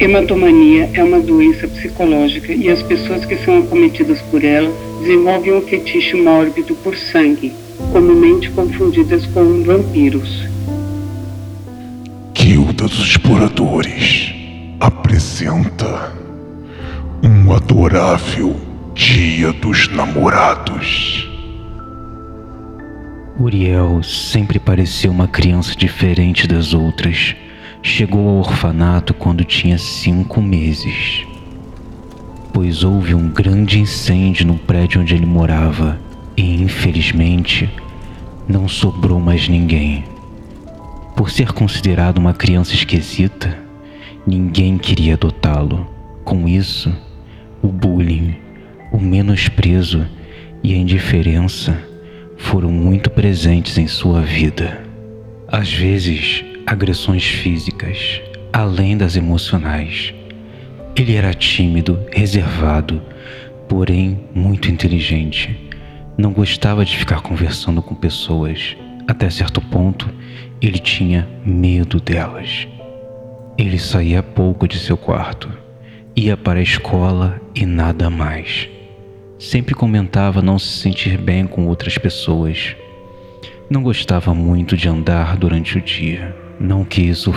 Hematomania é uma doença psicológica e as pessoas que são acometidas por ela desenvolvem um fetiche mórbido por sangue, comumente confundidas com vampiros. Guilda dos Exploradores apresenta um adorável Dia dos Namorados. Uriel sempre pareceu uma criança diferente das outras chegou ao orfanato quando tinha cinco meses, pois houve um grande incêndio no prédio onde ele morava e, infelizmente, não sobrou mais ninguém. Por ser considerado uma criança esquisita, ninguém queria adotá-lo. Com isso, o bullying, o menosprezo e a indiferença foram muito presentes em sua vida. Às vezes, agressões físicas, além das emocionais. Ele era tímido, reservado, porém muito inteligente. Não gostava de ficar conversando com pessoas. Até certo ponto, ele tinha medo delas. Ele saía pouco de seu quarto, ia para a escola e nada mais. Sempre comentava não se sentir bem com outras pessoas. Não gostava muito de andar durante o dia. Não que isso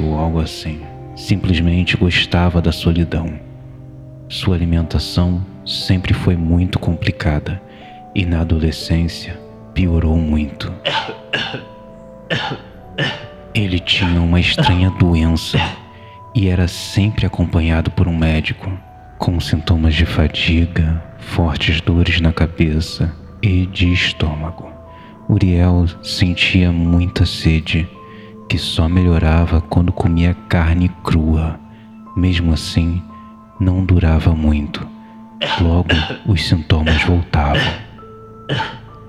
ou algo assim. Simplesmente gostava da solidão. Sua alimentação sempre foi muito complicada e na adolescência piorou muito. Ele tinha uma estranha doença e era sempre acompanhado por um médico, com sintomas de fadiga, fortes dores na cabeça e de estômago. Uriel sentia muita sede que só melhorava quando comia carne crua. Mesmo assim, não durava muito. Logo, os sintomas voltavam.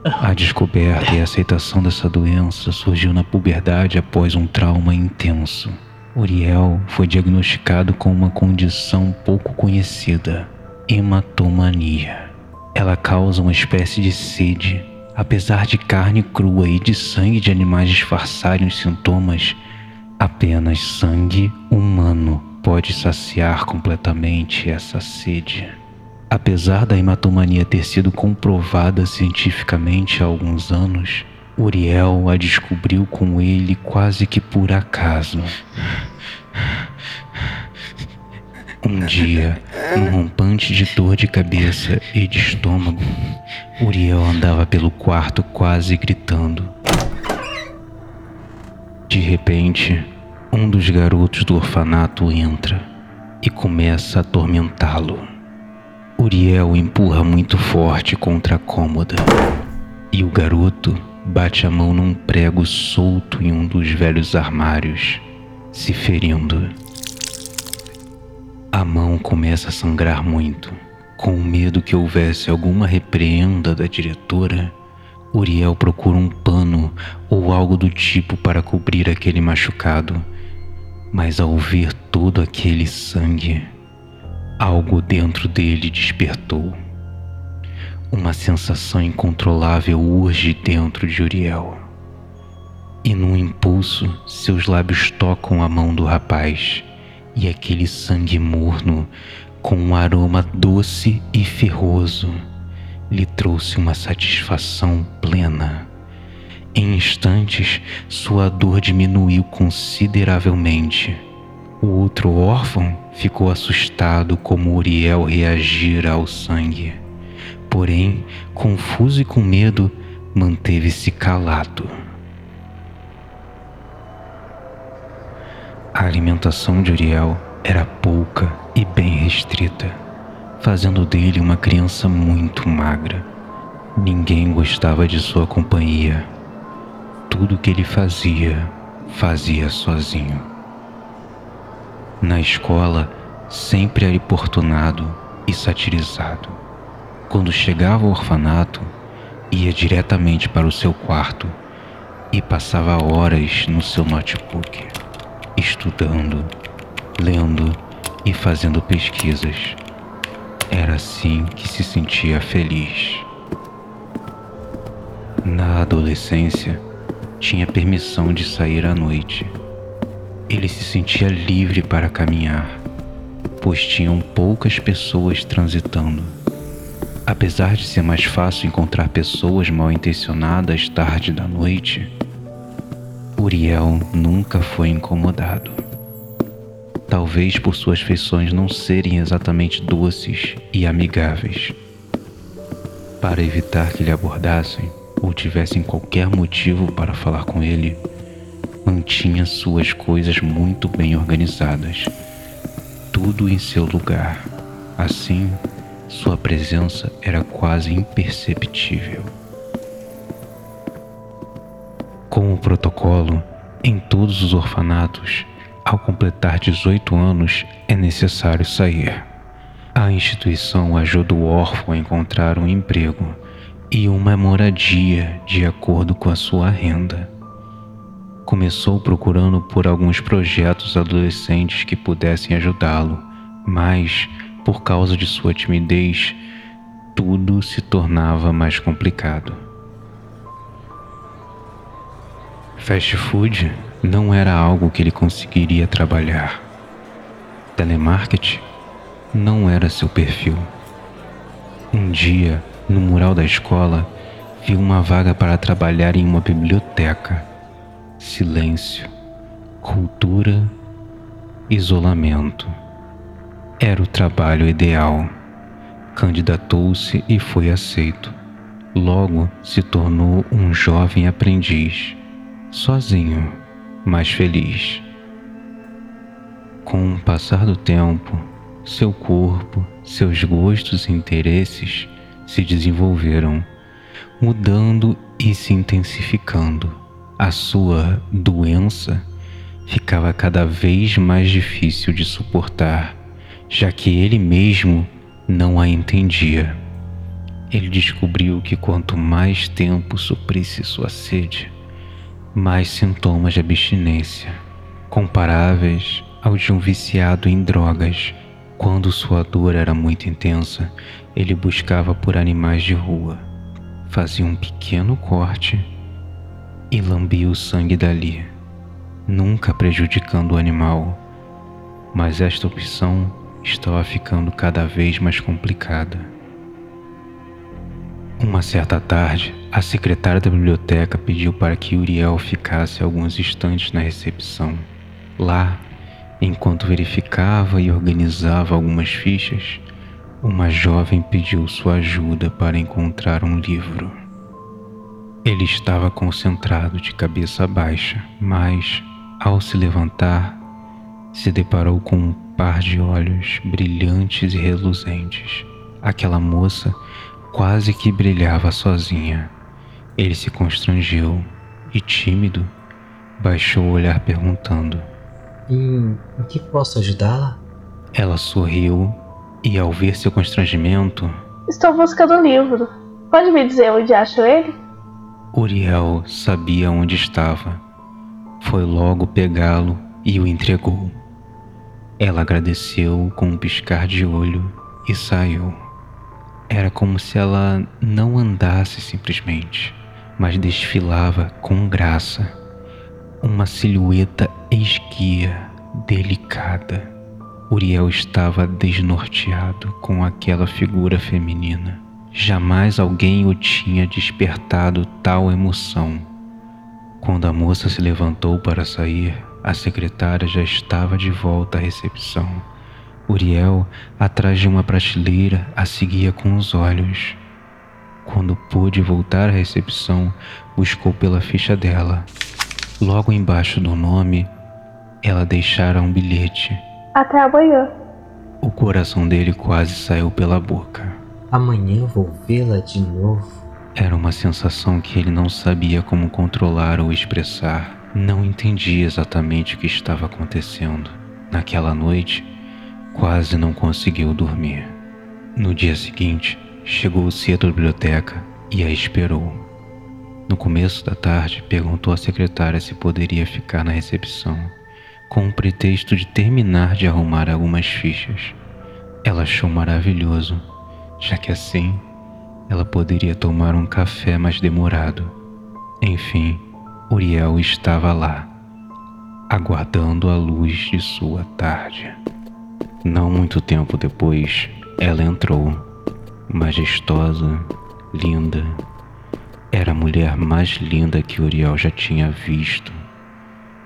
A descoberta e a aceitação dessa doença surgiu na puberdade após um trauma intenso. Uriel foi diagnosticado com uma condição pouco conhecida, hematomania. Ela causa uma espécie de sede Apesar de carne crua e de sangue de animais disfarçarem os sintomas, apenas sangue humano pode saciar completamente essa sede. Apesar da hematomania ter sido comprovada cientificamente há alguns anos, Uriel a descobriu com ele quase que por acaso. Um dia, um rompante de dor de cabeça e de estômago, Uriel andava pelo quarto quase gritando. De repente, um dos garotos do orfanato entra e começa a atormentá-lo. Uriel empurra muito forte contra a cômoda e o garoto bate a mão num prego solto em um dos velhos armários, se ferindo. A mão começa a sangrar muito. Com medo que houvesse alguma repreenda da diretora, Uriel procura um pano ou algo do tipo para cobrir aquele machucado. Mas ao ver todo aquele sangue, algo dentro dele despertou. Uma sensação incontrolável urge dentro de Uriel. E num impulso, seus lábios tocam a mão do rapaz e aquele sangue morno, com um aroma doce e ferroso, lhe trouxe uma satisfação plena. Em instantes, sua dor diminuiu consideravelmente. O outro órfão ficou assustado como Uriel reagira ao sangue. Porém, confuso e com medo, manteve-se calado. A alimentação de Uriel era pouca e bem restrita, fazendo dele uma criança muito magra. Ninguém gostava de sua companhia. Tudo que ele fazia, fazia sozinho. Na escola, sempre era importunado e satirizado. Quando chegava ao orfanato, ia diretamente para o seu quarto e passava horas no seu notebook estudando, lendo e fazendo pesquisas. Era assim que se sentia feliz. Na adolescência, tinha permissão de sair à noite. Ele se sentia livre para caminhar, pois tinham poucas pessoas transitando. Apesar de ser mais fácil encontrar pessoas mal intencionadas tarde da noite, Uriel nunca foi incomodado. Talvez por suas feições não serem exatamente doces e amigáveis. Para evitar que lhe abordassem ou tivessem qualquer motivo para falar com ele, mantinha suas coisas muito bem organizadas, tudo em seu lugar. Assim, sua presença era quase imperceptível. Com o protocolo, em todos os orfanatos, ao completar 18 anos é necessário sair. A instituição ajuda o órfão a encontrar um emprego e uma moradia de acordo com a sua renda. Começou procurando por alguns projetos adolescentes que pudessem ajudá-lo, mas por causa de sua timidez, tudo se tornava mais complicado. Fast food não era algo que ele conseguiria trabalhar. Telemarketing não era seu perfil. Um dia, no mural da escola, viu uma vaga para trabalhar em uma biblioteca. Silêncio, cultura, isolamento. Era o trabalho ideal. Candidatou-se e foi aceito. Logo se tornou um jovem aprendiz, sozinho, mas feliz. Com o passar do tempo, seu corpo, seus gostos e interesses se desenvolveram, mudando e se intensificando. A sua doença ficava cada vez mais difícil de suportar já que ele mesmo não a entendia. Ele descobriu que quanto mais tempo suprisse sua sede, mais sintomas de abstinência, comparáveis ao de um viciado em drogas. Quando sua dor era muito intensa, ele buscava por animais de rua, fazia um pequeno corte e lambia o sangue dali, nunca prejudicando o animal. Mas esta opção estava ficando cada vez mais complicada. Uma certa tarde, a secretária da biblioteca pediu para que Uriel ficasse alguns instantes na recepção. Lá, enquanto verificava e organizava algumas fichas, uma jovem pediu sua ajuda para encontrar um livro. Ele estava concentrado de cabeça baixa, mas, ao se levantar, se deparou com um par de olhos brilhantes e reluzentes. Aquela moça quase que brilhava sozinha. Ele se constrangeu e, tímido, baixou o olhar perguntando: Em o que posso ajudá-la? Ela sorriu e, ao ver seu constrangimento, Estou buscando o livro. Pode me dizer onde acho ele? Uriel sabia onde estava. Foi logo pegá-lo e o entregou. Ela agradeceu com um piscar de olho e saiu. Era como se ela não andasse simplesmente, mas desfilava com graça, uma silhueta esguia, delicada. Uriel estava desnorteado com aquela figura feminina. Jamais alguém o tinha despertado tal emoção. Quando a moça se levantou para sair, a secretária já estava de volta à recepção. Uriel, atrás de uma prateleira, a seguia com os olhos. Quando pôde voltar à recepção, buscou pela ficha dela. Logo embaixo do nome, ela deixara um bilhete. Até amanhã. O coração dele quase saiu pela boca. Amanhã vou vê-la de novo. Era uma sensação que ele não sabia como controlar ou expressar. Não entendia exatamente o que estava acontecendo. Naquela noite, quase não conseguiu dormir. No dia seguinte, chegou cedo à biblioteca e a esperou. No começo da tarde, perguntou à secretária se poderia ficar na recepção, com o pretexto de terminar de arrumar algumas fichas. Ela achou maravilhoso, já que assim ela poderia tomar um café mais demorado. Enfim, Uriel estava lá, aguardando a luz de sua tarde. Não muito tempo depois, ela entrou, majestosa, linda. Era a mulher mais linda que Uriel já tinha visto.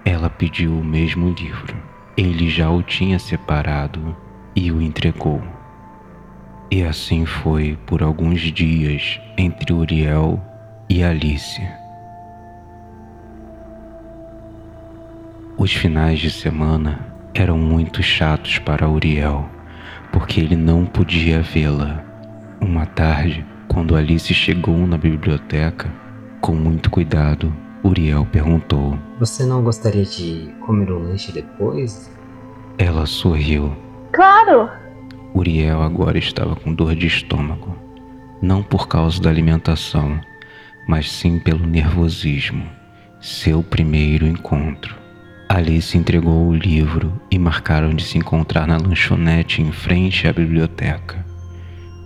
Ela pediu o mesmo livro. Ele já o tinha separado e o entregou. E assim foi por alguns dias entre Uriel e Alice. Os finais de semana eram muito chatos para Uriel, porque ele não podia vê-la. Uma tarde, quando Alice chegou na biblioteca, com muito cuidado, Uriel perguntou: Você não gostaria de comer o lanche depois? Ela sorriu. Claro! Uriel agora estava com dor de estômago, não por causa da alimentação, mas sim pelo nervosismo. Seu primeiro encontro. Alice entregou o livro e marcaram de se encontrar na lanchonete em frente à biblioteca.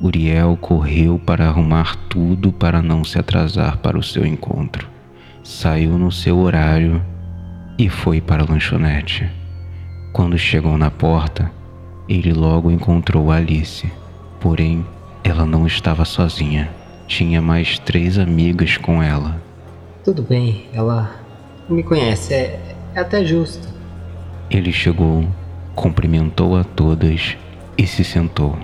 Uriel correu para arrumar tudo para não se atrasar para o seu encontro. Saiu no seu horário e foi para a lanchonete. Quando chegou na porta, ele logo encontrou Alice. Porém, ela não estava sozinha. Tinha mais três amigas com ela. Tudo bem, ela me conhece, é, é até justo. Ele chegou, cumprimentou a todas e se sentou.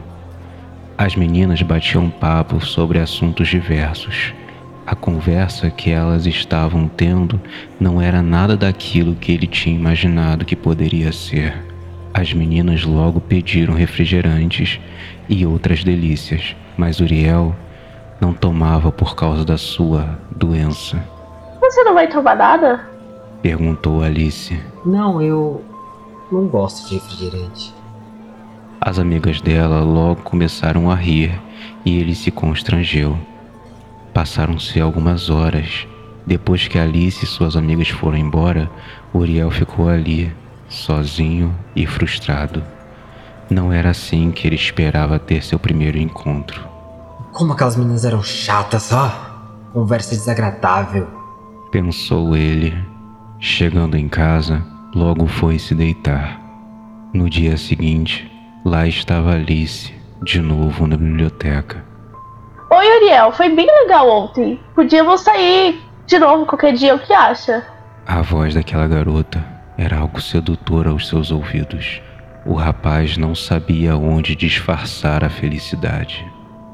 As meninas batiam papo sobre assuntos diversos. A conversa que elas estavam tendo não era nada daquilo que ele tinha imaginado que poderia ser. As meninas logo pediram refrigerantes e outras delícias, mas Uriel não tomava por causa da sua doença. Você não vai tomar nada? Perguntou Alice. Não, eu não gosto de refrigerante. As amigas dela logo começaram a rir e ele se constrangeu. Passaram-se algumas horas. Depois que Alice e suas amigas foram embora, Uriel ficou ali, sozinho e frustrado. Não era assim que ele esperava ter seu primeiro encontro. Como aquelas meninas eram chatas, ó! Conversa desagradável. Pensou ele. Chegando em casa, logo foi se deitar. No dia seguinte, lá estava Alice, de novo na biblioteca. Oi, Uriel, foi bem legal ontem. Podíamos sair de novo qualquer dia, o que acha? A voz daquela garota era algo sedutor aos seus ouvidos. O rapaz não sabia onde disfarçar a felicidade.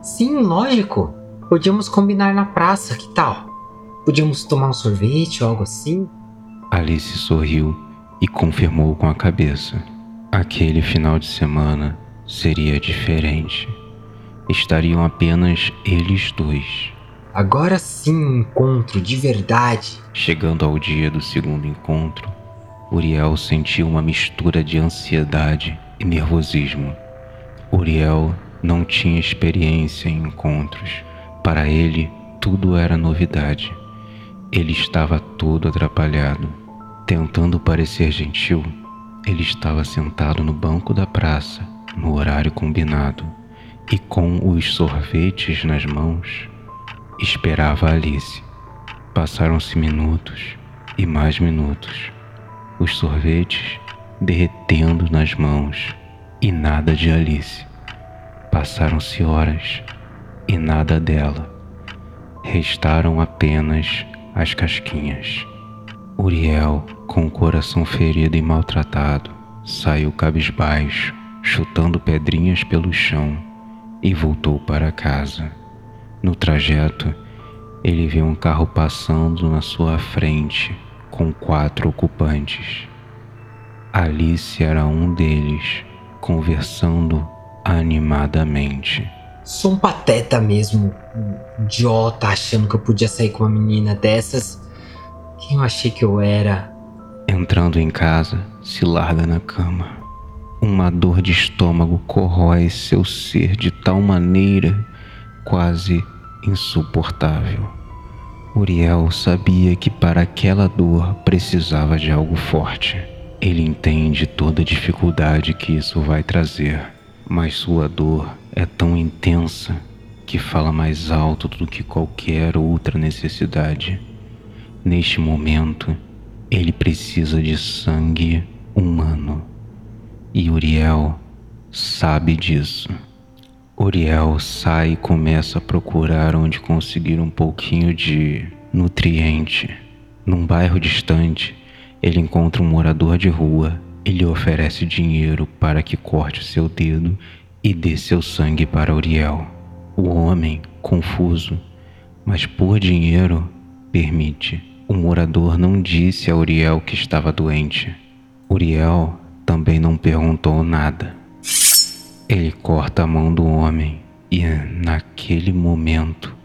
Sim, lógico. Podíamos combinar na praça, que tal? Podíamos tomar um sorvete ou algo assim? Alice sorriu e confirmou com a cabeça. Aquele final de semana seria diferente. Estariam apenas eles dois. Agora sim um encontro de verdade. Chegando ao dia do segundo encontro, Uriel sentiu uma mistura de ansiedade e nervosismo. Uriel não tinha experiência em encontros. Para ele, tudo era novidade. Ele estava todo atrapalhado. Tentando parecer gentil, ele estava sentado no banco da praça, no horário combinado, e com os sorvetes nas mãos, esperava Alice. Passaram-se minutos e mais minutos. Os sorvetes derretendo nas mãos e nada de Alice. Passaram-se horas e nada dela. Restaram apenas as casquinhas. Uriel, com o coração ferido e maltratado, saiu cabisbaixo, chutando pedrinhas pelo chão e voltou para casa. No trajeto, ele viu um carro passando na sua frente com quatro ocupantes. Alice era um deles, conversando animadamente. Sou um pateta mesmo, um idiota achando que eu podia sair com uma menina dessas. Quem eu achei que eu era? Entrando em casa, se larga na cama. Uma dor de estômago corrói seu ser de tal maneira quase insuportável. Uriel sabia que para aquela dor precisava de algo forte. Ele entende toda a dificuldade que isso vai trazer, mas sua dor é tão intensa que fala mais alto do que qualquer outra necessidade. Neste momento, ele precisa de sangue humano. E Uriel sabe disso. Uriel sai e começa a procurar onde conseguir um pouquinho de nutriente. Num bairro distante, ele encontra um morador de rua e lhe oferece dinheiro para que corte seu dedo e dê seu sangue para Uriel. O homem, confuso, mas por dinheiro, permite. O morador não disse a Uriel que estava doente. Uriel também não perguntou nada. Ele corta a mão do homem e, naquele momento,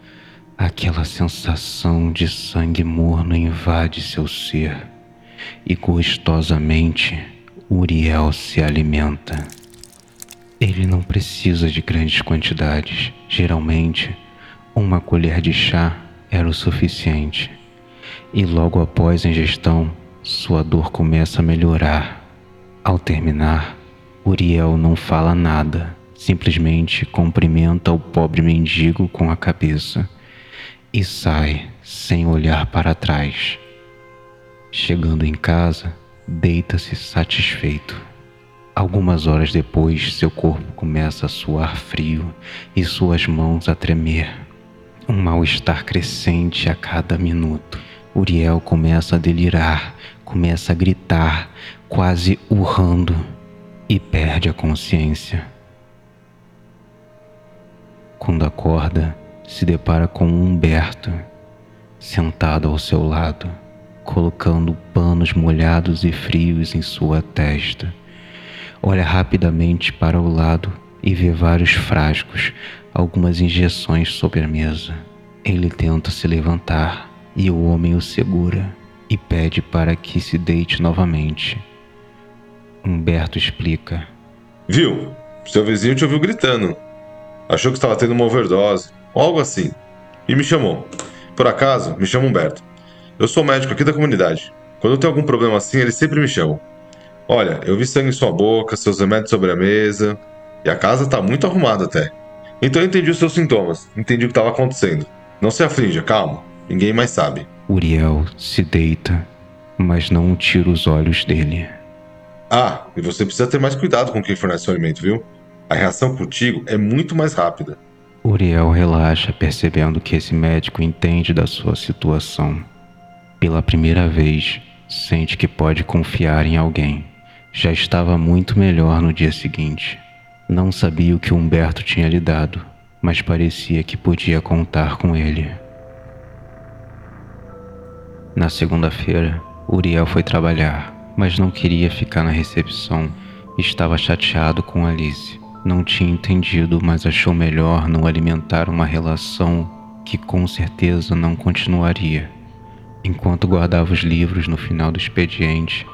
aquela sensação de sangue morno invade seu ser e gostosamente Uriel se alimenta. Ele não precisa de grandes quantidades. Geralmente, uma colher de chá era o suficiente. E logo após a ingestão, sua dor começa a melhorar. Ao terminar, Uriel não fala nada, simplesmente cumprimenta o pobre mendigo com a cabeça e sai sem olhar para trás. Chegando em casa, deita-se satisfeito. Algumas horas depois, seu corpo começa a suar frio e suas mãos a tremer. Um mal-estar crescente a cada minuto. Uriel começa a delirar, começa a gritar, quase urrando, e perde a consciência. Quando acorda, se depara com Humberto, sentado ao seu lado, colocando panos molhados e frios em sua testa olha rapidamente para o lado e vê vários frascos, algumas injeções sobre a mesa. Ele tenta se levantar e o homem o segura e pede para que se deite novamente. Humberto explica: Viu? Seu vizinho te ouviu gritando. Achou que estava tendo uma overdose, ou algo assim, e me chamou. Por acaso, me chama Humberto. Eu sou médico aqui da comunidade. Quando tem algum problema assim, eles sempre me chamam. Olha, eu vi sangue em sua boca, seus remédios sobre a mesa, e a casa tá muito arrumada até. Então eu entendi os seus sintomas, entendi o que estava acontecendo. Não se aflinja, calma, ninguém mais sabe. Uriel se deita, mas não tira os olhos dele. Ah, e você precisa ter mais cuidado com quem fornece o alimento, viu? A reação contigo é muito mais rápida. Uriel relaxa, percebendo que esse médico entende da sua situação. Pela primeira vez, sente que pode confiar em alguém. Já estava muito melhor no dia seguinte. Não sabia o que Humberto tinha lhe dado, mas parecia que podia contar com ele. Na segunda-feira, Uriel foi trabalhar, mas não queria ficar na recepção. Estava chateado com Alice. Não tinha entendido, mas achou melhor não alimentar uma relação que com certeza não continuaria. Enquanto guardava os livros no final do expediente,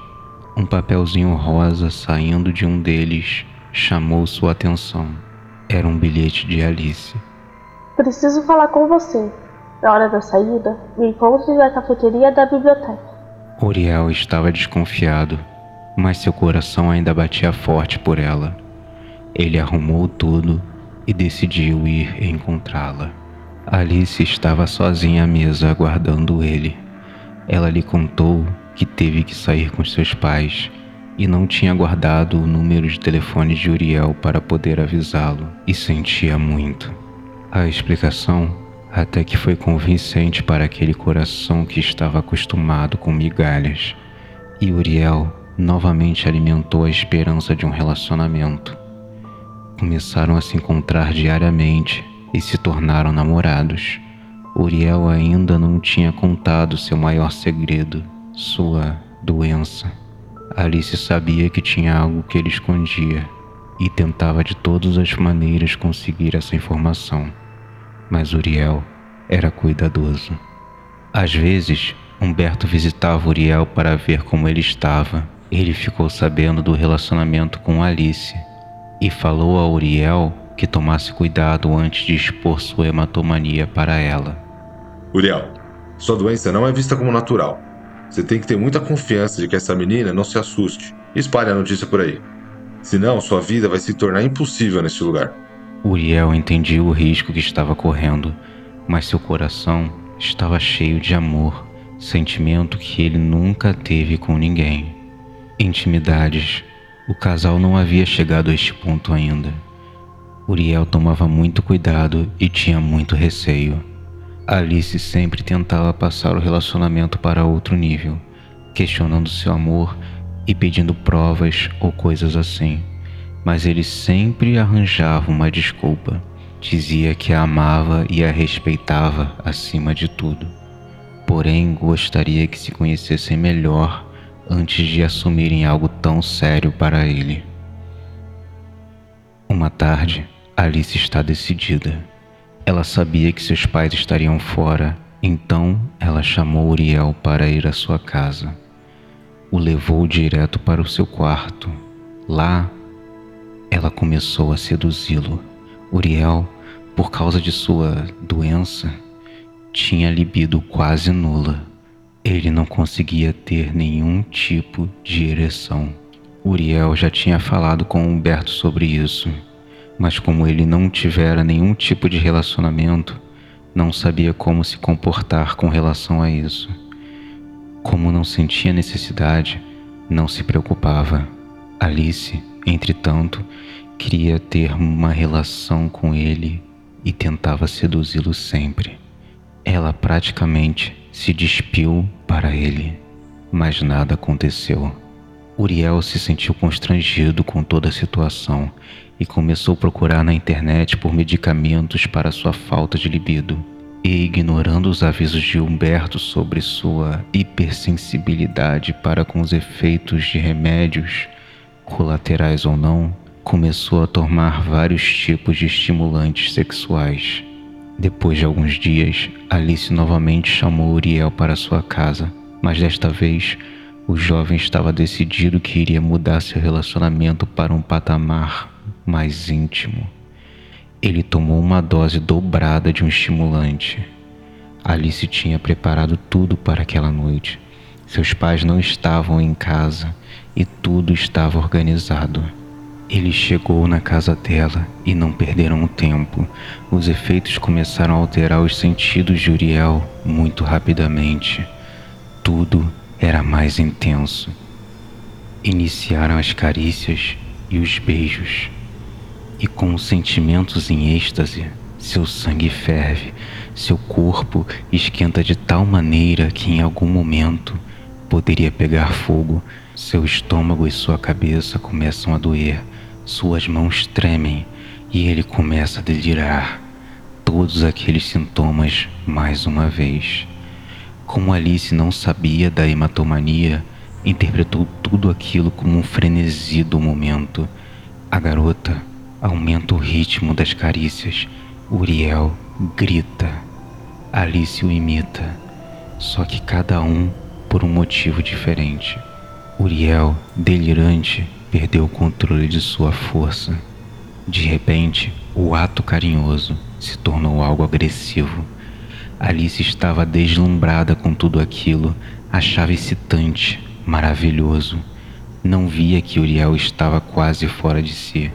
um papelzinho rosa saindo de um deles chamou sua atenção. Era um bilhete de Alice. Preciso falar com você. Na hora da saída, me encontre na cafeteria da biblioteca. Uriel estava desconfiado, mas seu coração ainda batia forte por ela. Ele arrumou tudo e decidiu ir encontrá-la. Alice estava sozinha à mesa aguardando ele. Ela lhe contou que teve que sair com seus pais e não tinha guardado o número de telefone de Uriel para poder avisá-lo e sentia muito. A explicação até que foi convincente para aquele coração que estava acostumado com migalhas. E Uriel novamente alimentou a esperança de um relacionamento. Começaram a se encontrar diariamente e se tornaram namorados. Uriel ainda não tinha contado seu maior segredo sua doença. Alice sabia que tinha algo que ele escondia e tentava de todas as maneiras conseguir essa informação. Mas Uriel era cuidadoso. Às vezes, Humberto visitava Uriel para ver como ele estava. Ele ficou sabendo do relacionamento com Alice e falou a Uriel que tomasse cuidado antes de expor sua hematomania para ela. Uriel, sua doença não é vista como natural. Você tem que ter muita confiança de que essa menina não se assuste. Espalhe a notícia por aí. Senão, sua vida vai se tornar impossível neste lugar. Uriel entendia o risco que estava correndo, mas seu coração estava cheio de amor, sentimento que ele nunca teve com ninguém. Intimidades O casal não havia chegado a este ponto ainda. Uriel tomava muito cuidado e tinha muito receio. Alice sempre tentava passar o relacionamento para outro nível, questionando seu amor e pedindo provas ou coisas assim. Mas ele sempre arranjava uma desculpa. Dizia que a amava e a respeitava acima de tudo. Porém, gostaria que se conhecessem melhor antes de assumirem algo tão sério para ele. Uma tarde, Alice está decidida. Ela sabia que seus pais estariam fora, então ela chamou Uriel para ir à sua casa. O levou direto para o seu quarto. Lá, ela começou a seduzi-lo. Uriel, por causa de sua doença, tinha libido quase nula. Ele não conseguia ter nenhum tipo de ereção. Uriel já tinha falado com Humberto sobre isso mas como ele não tivera nenhum tipo de relacionamento, não sabia como se comportar com relação a isso. Como não sentia necessidade, não se preocupava. Alice, entretanto, queria ter uma relação com ele e tentava seduzi-lo sempre. Ela praticamente se despiu para ele, mas nada aconteceu. Uriel se sentiu constrangido com toda a situação e começou a procurar na internet por medicamentos para sua falta de libido. E ignorando os avisos de Humberto sobre sua hipersensibilidade para com os efeitos de remédios, colaterais ou não, começou a tomar vários tipos de estimulantes sexuais. Depois de alguns dias, Alice novamente chamou Uriel para sua casa, mas desta vez o jovem estava decidido que iria mudar seu relacionamento para um patamar mais íntimo. Ele tomou uma dose dobrada de um estimulante. Alice tinha preparado tudo para aquela noite. Seus pais não estavam em casa e tudo estava organizado. Ele chegou na casa dela e não perderam tempo. Os efeitos começaram a alterar os sentidos de Uriel muito rapidamente. Tudo era mais intenso. Iniciaram as carícias e os beijos e com sentimentos em êxtase, seu sangue ferve, seu corpo esquenta de tal maneira que em algum momento poderia pegar fogo. Seu estômago e sua cabeça começam a doer, suas mãos tremem e ele começa a delirar. Todos aqueles sintomas mais uma vez. Como Alice não sabia da hematomania, interpretou tudo aquilo como um frenesi do momento. A garota aumenta o ritmo das carícias. Uriel grita. Alice o imita, só que cada um por um motivo diferente. Uriel, delirante, perdeu o controle de sua força. De repente, o ato carinhoso se tornou algo agressivo. Alice estava deslumbrada com tudo aquilo, achava excitante, maravilhoso. Não via que Uriel estava quase fora de si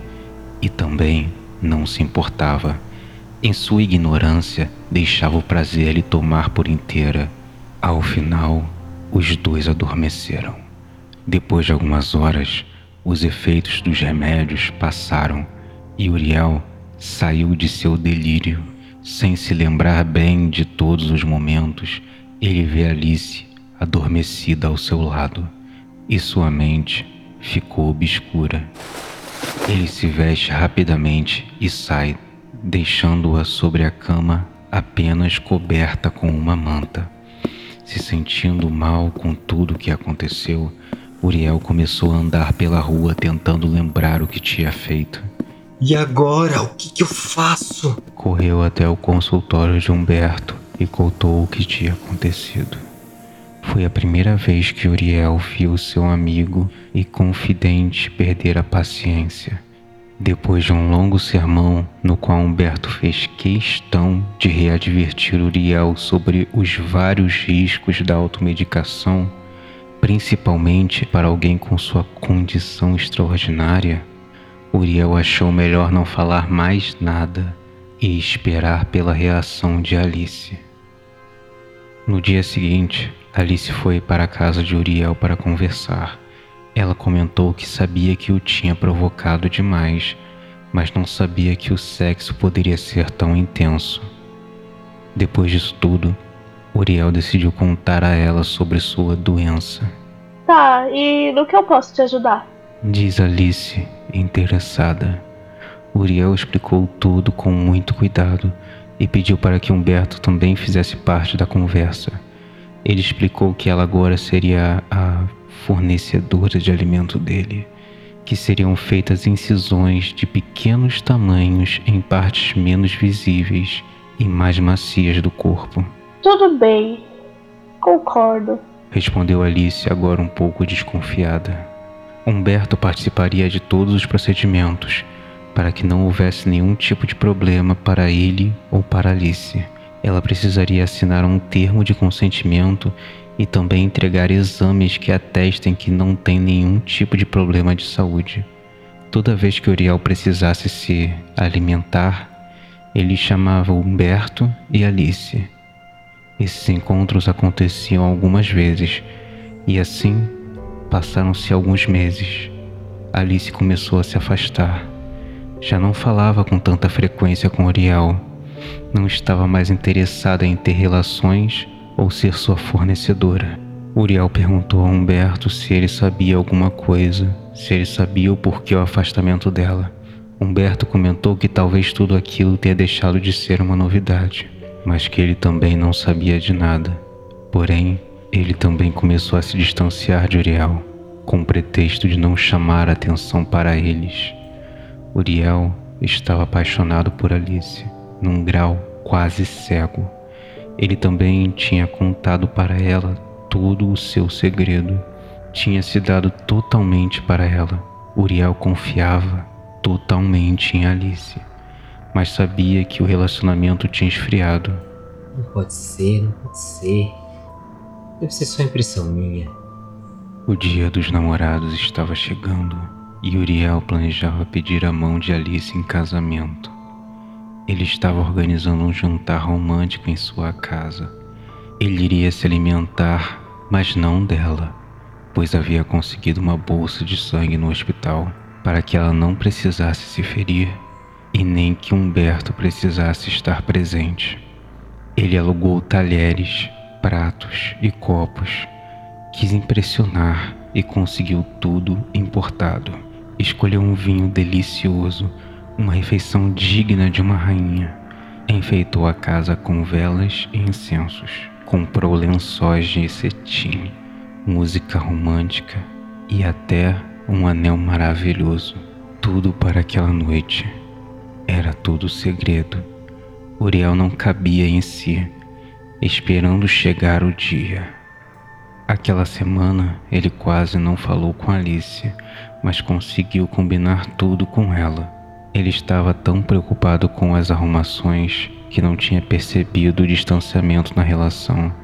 e também não se importava. Em sua ignorância, deixava o prazer lhe tomar por inteira. Ao final, os dois adormeceram. Depois de algumas horas, os efeitos dos remédios passaram e Uriel saiu de seu delírio. Sem se lembrar bem de todos os momentos, ele vê Alice adormecida ao seu lado e sua mente ficou obscura. Ele se veste rapidamente e sai, deixando-a sobre a cama apenas coberta com uma manta. Se sentindo mal com tudo o que aconteceu, Uriel começou a andar pela rua tentando lembrar o que tinha feito. E agora, o que, que eu faço? Correu até o consultório de Humberto e contou o que tinha acontecido. Foi a primeira vez que Uriel viu seu amigo e confidente perder a paciência. Depois de um longo sermão, no qual Humberto fez questão de readvertir Uriel sobre os vários riscos da automedicação, principalmente para alguém com sua condição extraordinária, Uriel achou melhor não falar mais nada e esperar pela reação de Alice. No dia seguinte, Alice foi para a casa de Uriel para conversar. Ela comentou que sabia que o tinha provocado demais, mas não sabia que o sexo poderia ser tão intenso. Depois disso tudo, Uriel decidiu contar a ela sobre sua doença. Tá, e no que eu posso te ajudar? Diz Alice, interessada. Uriel explicou tudo com muito cuidado e pediu para que Humberto também fizesse parte da conversa. Ele explicou que ela agora seria a fornecedora de alimento dele, que seriam feitas incisões de pequenos tamanhos em partes menos visíveis e mais macias do corpo. Tudo bem, concordo. Respondeu Alice, agora um pouco desconfiada. Humberto participaria de todos os procedimentos para que não houvesse nenhum tipo de problema para ele ou para Alice. Ela precisaria assinar um termo de consentimento e também entregar exames que atestem que não tem nenhum tipo de problema de saúde. Toda vez que Uriel precisasse se alimentar, ele chamava Humberto e Alice. Esses encontros aconteciam algumas vezes e assim passaram-se alguns meses. Alice começou a se afastar. Já não falava com tanta frequência com Uriel. Não estava mais interessada em ter relações ou ser sua fornecedora. Uriel perguntou a Humberto se ele sabia alguma coisa, se ele sabia o porquê o afastamento dela. Humberto comentou que talvez tudo aquilo tenha deixado de ser uma novidade, mas que ele também não sabia de nada. Porém, ele também começou a se distanciar de Uriel, com o pretexto de não chamar atenção para eles. Uriel estava apaixonado por Alice, num grau quase cego. Ele também tinha contado para ela todo o seu segredo. Tinha se dado totalmente para ela. Uriel confiava totalmente em Alice, mas sabia que o relacionamento tinha esfriado. Não pode ser, não pode ser. Deve ser só impressão minha. O dia dos namorados estava chegando e Uriel planejava pedir a mão de Alice em casamento. Ele estava organizando um jantar romântico em sua casa. Ele iria se alimentar, mas não dela, pois havia conseguido uma bolsa de sangue no hospital para que ela não precisasse se ferir e nem que Humberto precisasse estar presente. Ele alugou talheres, pratos e copos, quis impressionar e conseguiu tudo importado escolheu um vinho delicioso, uma refeição digna de uma rainha. Enfeitou a casa com velas e incensos. Comprou lençóis de cetim, música romântica e até um anel maravilhoso. Tudo para aquela noite. Era tudo segredo. Uriel não cabia em si, esperando chegar o dia. Aquela semana ele quase não falou com Alice, mas conseguiu combinar tudo com ela. Ele estava tão preocupado com as arrumações que não tinha percebido o distanciamento na relação.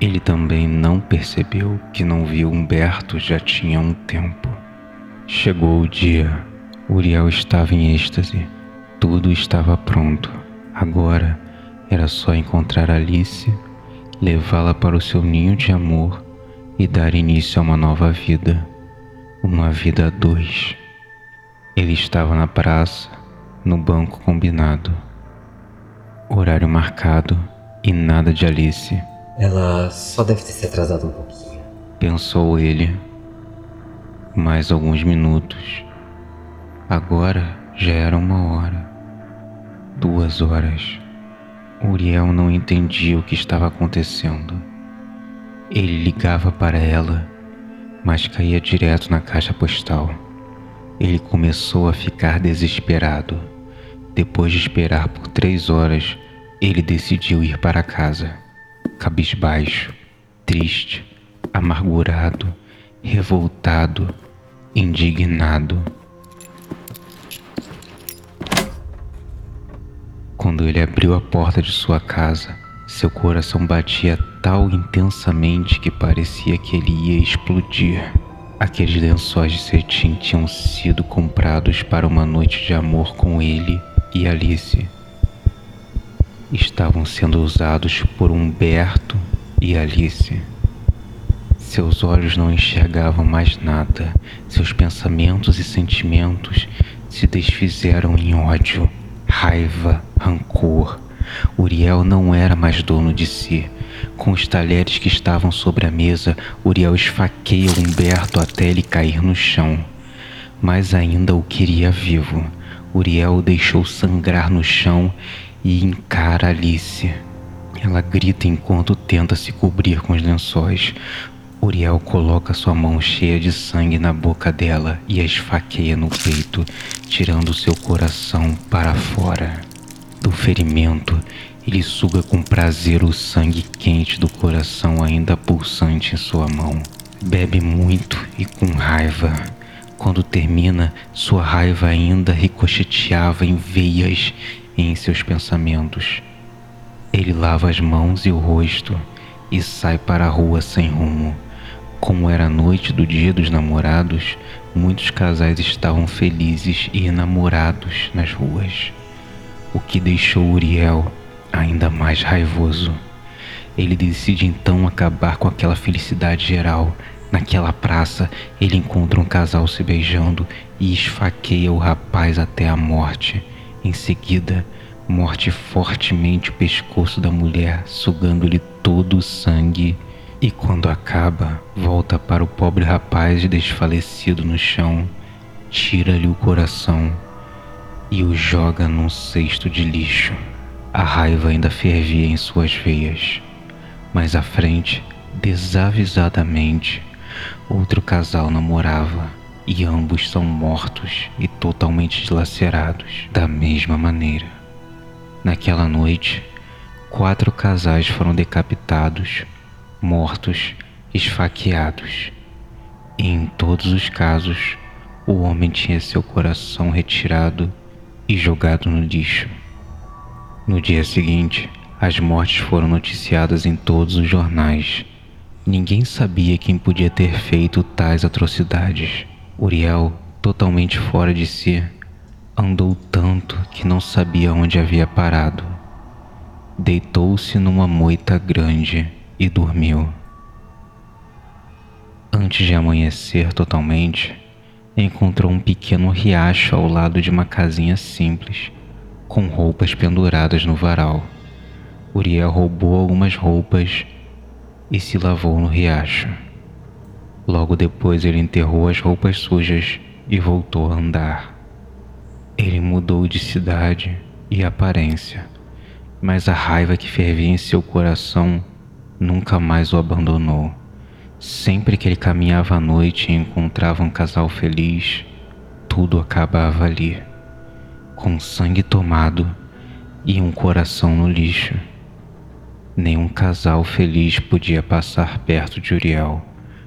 Ele também não percebeu que não viu Humberto já tinha um tempo. Chegou o dia. Uriel estava em êxtase. Tudo estava pronto. Agora era só encontrar Alice, levá-la para o seu ninho de amor e dar início a uma nova vida. Uma vida a dois. Ele estava na praça, no banco combinado. Horário marcado e nada de Alice. Ela só deve ter se atrasado um pouquinho. Pensou ele. Mais alguns minutos. Agora já era uma hora. Duas horas. Uriel não entendia o que estava acontecendo. Ele ligava para ela mas caía direto na caixa postal. Ele começou a ficar desesperado. Depois de esperar por três horas, ele decidiu ir para casa. Cabisbaixo, triste, amargurado, revoltado, indignado. Quando ele abriu a porta de sua casa, seu coração batia tal intensamente que parecia que ele ia explodir. Aqueles lençóis de cetim tinham sido comprados para uma noite de amor com ele e Alice. Estavam sendo usados por Humberto e Alice. Seus olhos não enxergavam mais nada. Seus pensamentos e sentimentos se desfizeram em ódio, raiva, rancor. Uriel não era mais dono de si. Com os talheres que estavam sobre a mesa, Uriel esfaqueia Humberto até ele cair no chão. Mas ainda o queria vivo. Uriel o deixou sangrar no chão e encara Alice. Ela grita enquanto tenta se cobrir com os lençóis. Uriel coloca sua mão cheia de sangue na boca dela e a esfaqueia no peito, tirando seu coração para fora. Do ferimento, ele suga com prazer o sangue quente do coração ainda pulsante em sua mão. Bebe muito e com raiva. Quando termina, sua raiva ainda ricocheteava em veias em seus pensamentos. Ele lava as mãos e o rosto e sai para a rua sem rumo. Como era a noite do dia dos namorados, muitos casais estavam felizes e enamorados nas ruas, o que deixou Uriel ainda mais raivoso. Ele decide então acabar com aquela felicidade geral. Naquela praça, ele encontra um casal se beijando e esfaqueia o rapaz até a morte. Em seguida, morte fortemente o pescoço da mulher, sugando-lhe todo o sangue. E quando acaba, volta para o pobre rapaz desfalecido no chão, tira-lhe o coração e o joga num cesto de lixo. A raiva ainda fervia em suas veias. Mais à frente, desavisadamente, outro casal namorava e ambos são mortos e totalmente dilacerados da mesma maneira. Naquela noite, quatro casais foram decapitados, mortos, esfaqueados. E em todos os casos, o homem tinha seu coração retirado e jogado no lixo. No dia seguinte, as mortes foram noticiadas em todos os jornais. Ninguém sabia quem podia ter feito tais atrocidades. Uriel, totalmente fora de si, andou tanto que não sabia onde havia parado. Deitou-se numa moita grande e dormiu. Antes de amanhecer totalmente, encontrou um pequeno riacho ao lado de uma casinha simples com roupas penduradas no varal. Uriel roubou algumas roupas e se lavou no riacho. Logo depois ele enterrou as roupas sujas e voltou a andar. Ele mudou de cidade e aparência, mas a raiva que fervia em seu coração nunca mais o abandonou. Sempre que ele caminhava à noite e encontrava um casal feliz, tudo acabava ali com sangue tomado e um coração no lixo. Nenhum casal feliz podia passar perto de Uriel.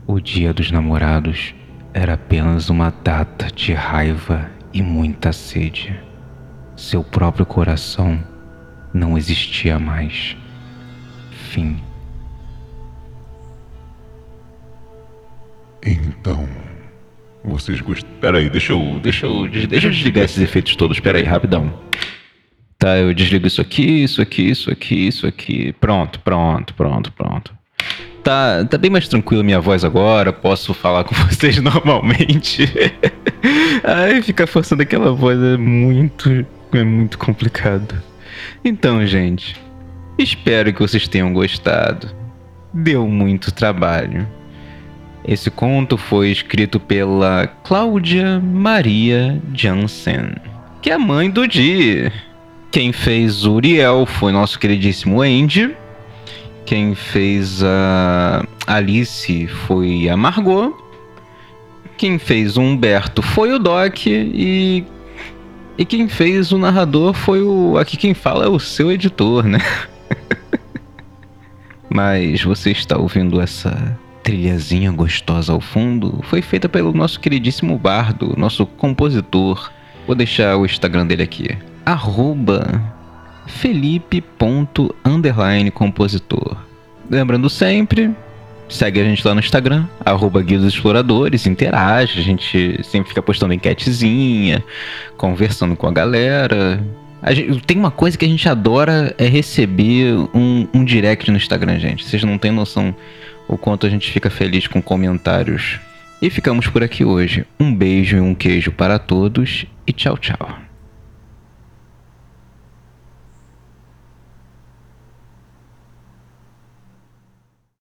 O dia dos namorados era apenas uma data de raiva e muita sede. Seu próprio coração não existia mais. Fim. Então, vocês gostam. Pera aí, deixa eu, deixa eu, deixa eu desligar esses efeitos todos. Pera aí, rapidão. Tá, eu desligo isso aqui, isso aqui, isso aqui, isso aqui. Pronto, pronto, pronto, pronto. Tá, tá bem mais tranquila minha voz agora, posso falar com vocês normalmente. Ai, ficar forçando aquela voz é muito, é muito complicado. Então, gente, espero que vocês tenham gostado. Deu muito trabalho. Esse conto foi escrito pela Cláudia Maria Jansen, que é mãe do Di. Quem fez Uriel foi nosso queridíssimo Andy. Quem fez a Alice foi a Margot. Quem fez o Humberto foi o Doc e e quem fez o narrador foi o aqui quem fala é o seu editor, né? Mas você está ouvindo essa trilhazinha gostosa ao fundo foi feita pelo nosso queridíssimo Bardo, nosso compositor. Vou deixar o Instagram dele aqui. Felipe.compositor. Lembrando sempre, segue a gente lá no Instagram, arroba Exploradores, interage, a gente sempre fica postando enquetezinha, conversando com a galera. A gente, tem uma coisa que a gente adora é receber um, um direct no Instagram, gente. Vocês não têm noção o quanto a gente fica feliz com comentários. E ficamos por aqui hoje. Um beijo e um queijo para todos e tchau, tchau.